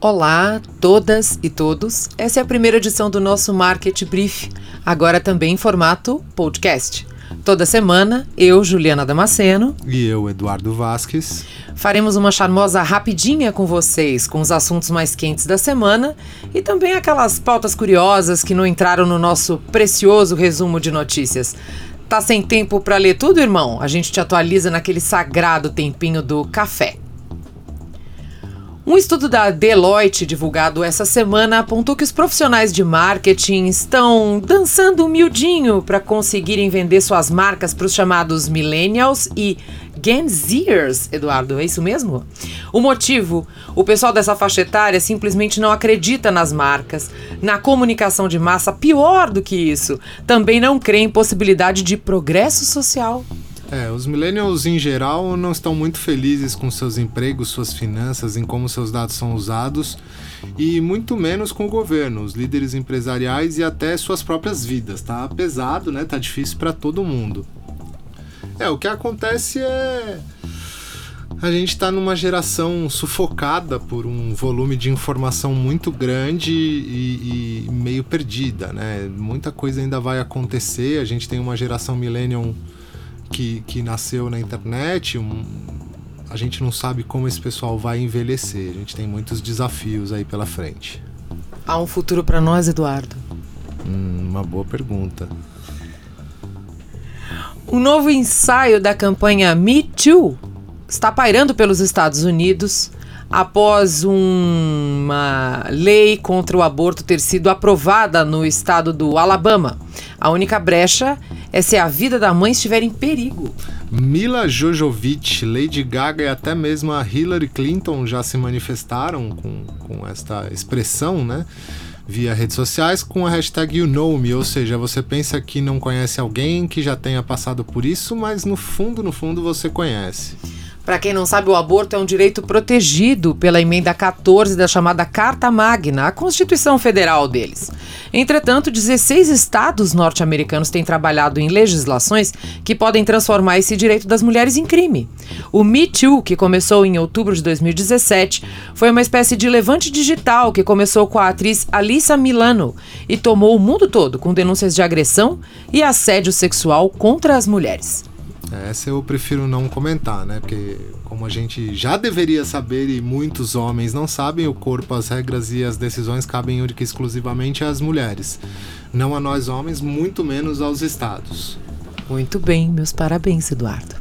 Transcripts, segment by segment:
Olá, todas e todos. Essa é a primeira edição do nosso Market Brief, agora também em formato podcast. Toda semana, eu, Juliana Damasceno. E eu, Eduardo Vasques. Faremos uma charmosa rapidinha com vocês, com os assuntos mais quentes da semana e também aquelas pautas curiosas que não entraram no nosso precioso resumo de notícias. Tá sem tempo para ler tudo, irmão? A gente te atualiza naquele sagrado tempinho do café. Um estudo da Deloitte divulgado essa semana apontou que os profissionais de marketing estão dançando humildinho para conseguirem vender suas marcas para os chamados millennials e Gen Zers, Eduardo, é isso mesmo? O motivo? O pessoal dessa faixa etária simplesmente não acredita nas marcas, na comunicação de massa, pior do que isso, também não crê em possibilidade de progresso social. É, os millennials em geral não estão muito felizes com seus empregos, suas finanças, em como seus dados são usados e muito menos com o governo, os líderes empresariais e até suas próprias vidas. Tá pesado, né? Tá difícil para todo mundo. É, o que acontece é a gente está numa geração sufocada por um volume de informação muito grande e, e, meio perdida, né? Muita coisa ainda vai acontecer. A gente tem uma geração millennial que, que nasceu na internet, um, a gente não sabe como esse pessoal vai envelhecer. A gente tem muitos desafios aí pela frente. Há um futuro para nós, Eduardo? Hum, uma boa pergunta. Um novo ensaio da campanha Me Too está pairando pelos Estados Unidos após uma lei contra o aborto ter sido aprovada no estado do Alabama. A única brecha é se a vida da mãe estiver em perigo. Mila Jojovic, Lady Gaga e até mesmo a Hillary Clinton já se manifestaram com, com esta expressão, né? Via redes sociais com a hashtag You Know Me, ou seja, você pensa que não conhece alguém que já tenha passado por isso, mas no fundo, no fundo você conhece. Para quem não sabe, o aborto é um direito protegido pela emenda 14 da chamada Carta Magna, a Constituição Federal deles. Entretanto, 16 estados norte-americanos têm trabalhado em legislações que podem transformar esse direito das mulheres em crime. O Me Too, que começou em outubro de 2017, foi uma espécie de levante digital que começou com a atriz Alissa Milano e tomou o mundo todo com denúncias de agressão e assédio sexual contra as mulheres. Essa eu prefiro não comentar, né? Porque como a gente já deveria saber e muitos homens não sabem, o corpo, as regras e as decisões cabem única e exclusivamente às mulheres. Não a nós homens, muito menos aos estados. Muito bem, meus parabéns, Eduardo.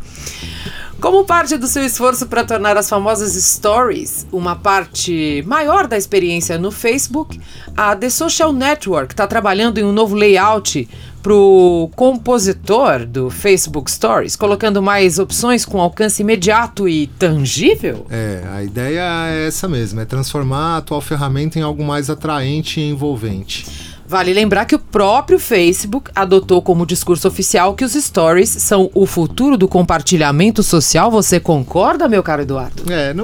Como parte do seu esforço para tornar as famosas stories uma parte maior da experiência no Facebook, a The Social Network está trabalhando em um novo layout para o compositor do Facebook Stories, colocando mais opções com alcance imediato e tangível? É, a ideia é essa mesmo, é transformar a atual ferramenta em algo mais atraente e envolvente. Vale lembrar que o próprio Facebook adotou como discurso oficial que os stories são o futuro do compartilhamento social. Você concorda, meu caro Eduardo? É,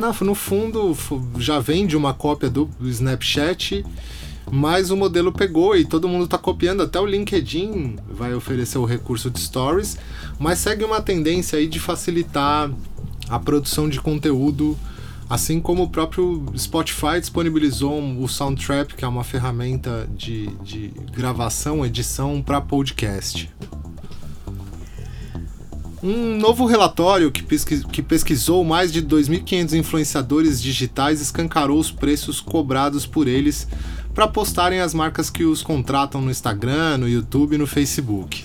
no, no fundo já vem de uma cópia do Snapchat mas o modelo pegou e todo mundo está copiando, até o LinkedIn vai oferecer o recurso de stories, mas segue uma tendência aí de facilitar a produção de conteúdo, assim como o próprio Spotify disponibilizou o Soundtrap, que é uma ferramenta de, de gravação, edição para podcast. Um novo relatório que, pesquis, que pesquisou mais de 2.500 influenciadores digitais escancarou os preços cobrados por eles para postarem as marcas que os contratam no Instagram, no YouTube e no Facebook.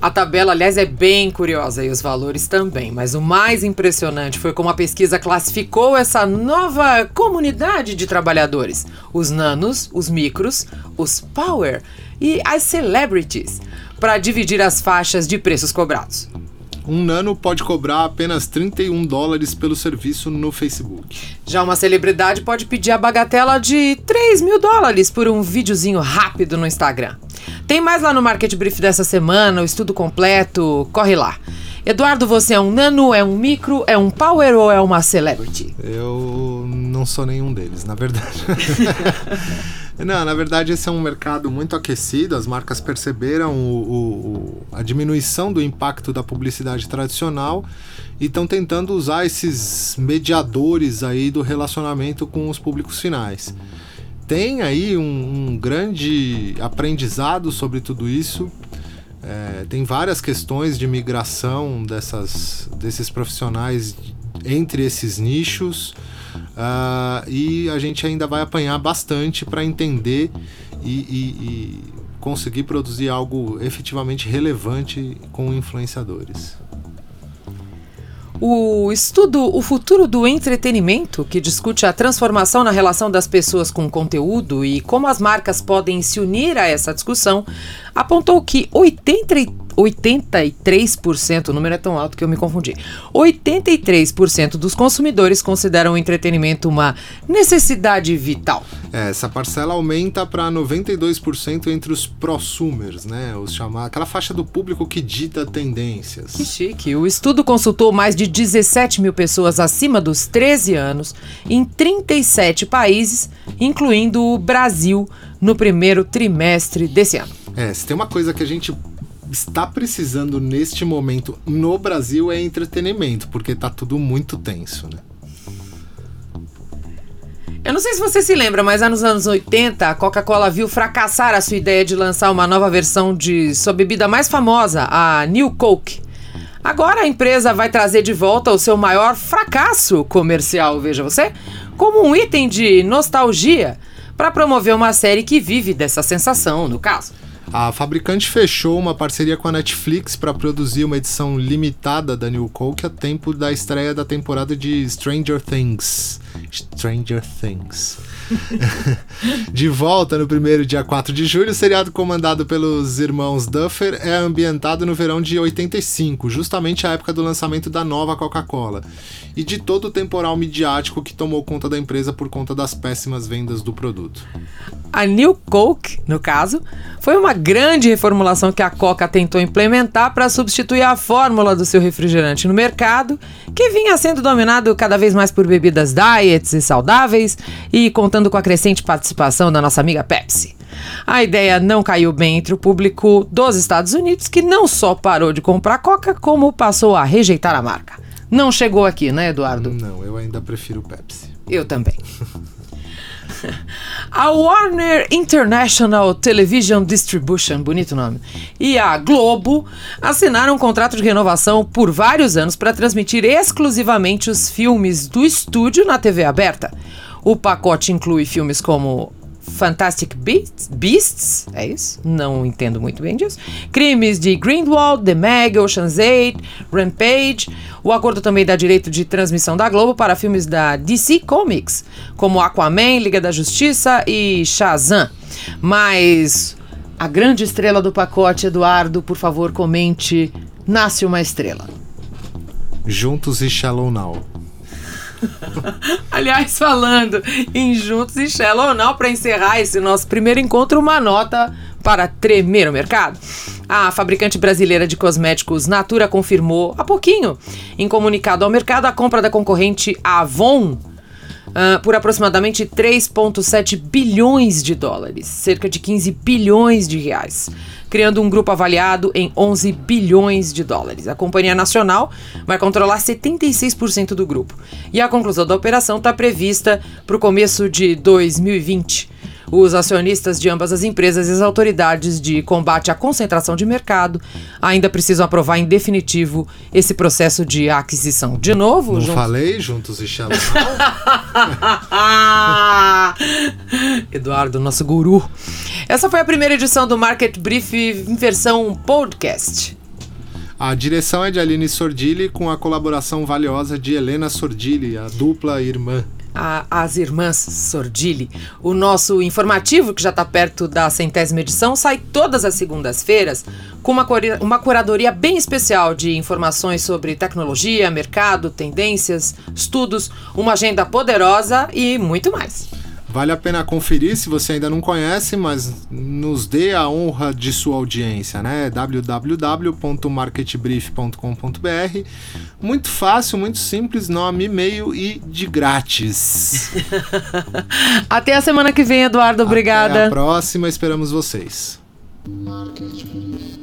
A tabela, aliás, é bem curiosa e os valores também, mas o mais impressionante foi como a pesquisa classificou essa nova comunidade de trabalhadores: os nanos, os micros, os power e as celebrities, para dividir as faixas de preços cobrados um nano pode cobrar apenas 31 dólares pelo serviço no Facebook. Já uma celebridade pode pedir a bagatela de 3 mil dólares por um videozinho rápido no Instagram. Tem mais lá no Market Brief dessa semana, o estudo completo, corre lá. Eduardo, você é um nano, é um micro, é um power ou é uma celebrity? Eu não sou nenhum deles, na verdade. Não, na verdade esse é um mercado muito aquecido, as marcas perceberam o, o, a diminuição do impacto da publicidade tradicional e estão tentando usar esses mediadores aí do relacionamento com os públicos finais. Tem aí um, um grande aprendizado sobre tudo isso. É, tem várias questões de migração dessas, desses profissionais entre esses nichos. Uh, e a gente ainda vai apanhar bastante para entender e, e, e conseguir produzir algo efetivamente relevante com influenciadores. O estudo O Futuro do Entretenimento, que discute a transformação na relação das pessoas com conteúdo e como as marcas podem se unir a essa discussão, apontou que 80, 83%, o número é tão alto que eu me confundi. 83% dos consumidores consideram o entretenimento uma necessidade vital. É, essa parcela aumenta para 92% entre os prosumers, né? Os chamar, aquela faixa do público que dita tendências. Que chique. O estudo consultou mais de 17 mil pessoas acima dos 13 anos em 37 países, incluindo o Brasil, no primeiro trimestre desse ano. É, se tem uma coisa que a gente está precisando neste momento no Brasil é entretenimento, porque tá tudo muito tenso, né? Eu não sei se você se lembra, mas nos anos 80, a Coca-Cola viu fracassar a sua ideia de lançar uma nova versão de sua bebida mais famosa, a New Coke. Agora a empresa vai trazer de volta o seu maior fracasso comercial, veja você, como um item de nostalgia para promover uma série que vive dessa sensação, no caso. A fabricante fechou uma parceria com a Netflix para produzir uma edição limitada da New Coke a tempo da estreia da temporada de Stranger Things. Stranger Things. de volta no primeiro dia 4 de julho, o seriado comandado pelos irmãos Duffer é ambientado no verão de 85, justamente a época do lançamento da nova Coca-Cola, e de todo o temporal midiático que tomou conta da empresa por conta das péssimas vendas do produto. A New Coke, no caso, foi uma grande reformulação que a Coca tentou implementar para substituir a fórmula do seu refrigerante no mercado, que vinha sendo dominado cada vez mais por bebidas diets e saudáveis e contando com a crescente participação da nossa amiga Pepsi. A ideia não caiu bem entre o público dos Estados Unidos, que não só parou de comprar Coca, como passou a rejeitar a marca. Não chegou aqui, né, Eduardo? Não, eu ainda prefiro Pepsi. Eu também. A Warner International Television Distribution, bonito nome, e a Globo assinaram um contrato de renovação por vários anos para transmitir exclusivamente os filmes do estúdio na TV aberta. O pacote inclui filmes como Fantastic Beasts, Beasts, é isso? Não entendo muito bem disso. Crimes de Greenwald, The Meg, Ocean's 8, Rampage. O acordo também dá direito de transmissão da Globo para filmes da DC Comics, como Aquaman, Liga da Justiça e Shazam. Mas a grande estrela do pacote, Eduardo, por favor, comente Nasce uma Estrela. Juntos e Shallow Now. Aliás, falando em Juntos e Now, para encerrar esse nosso primeiro encontro, uma nota para tremer o mercado. A fabricante brasileira de cosméticos Natura confirmou há pouquinho, em comunicado ao mercado, a compra da concorrente Avon uh, por aproximadamente 3,7 bilhões de dólares, cerca de 15 bilhões de reais, criando um grupo avaliado em 11 bilhões de dólares. A Companhia Nacional vai controlar 76% do grupo e a conclusão da operação está prevista para o começo de 2020. Os acionistas de ambas as empresas e as autoridades de combate à concentração de mercado ainda precisam aprovar em definitivo esse processo de aquisição. De novo, Não juntos... falei juntos e Shalom. Eduardo, nosso guru. Essa foi a primeira edição do Market Brief em versão podcast. A direção é de Aline Sordilli, com a colaboração valiosa de Helena Sordilli, a dupla irmã as irmãs Sordilli. O nosso informativo, que já está perto da centésima edição, sai todas as segundas-feiras com uma, uma curadoria bem especial de informações sobre tecnologia, mercado, tendências, estudos, uma agenda poderosa e muito mais. Vale a pena conferir se você ainda não conhece, mas nos dê a honra de sua audiência, né? www.marketbrief.com.br. Muito fácil, muito simples, nome, e-mail e de grátis. Até a semana que vem, Eduardo. Obrigada. Até a próxima, esperamos vocês. Market Brief.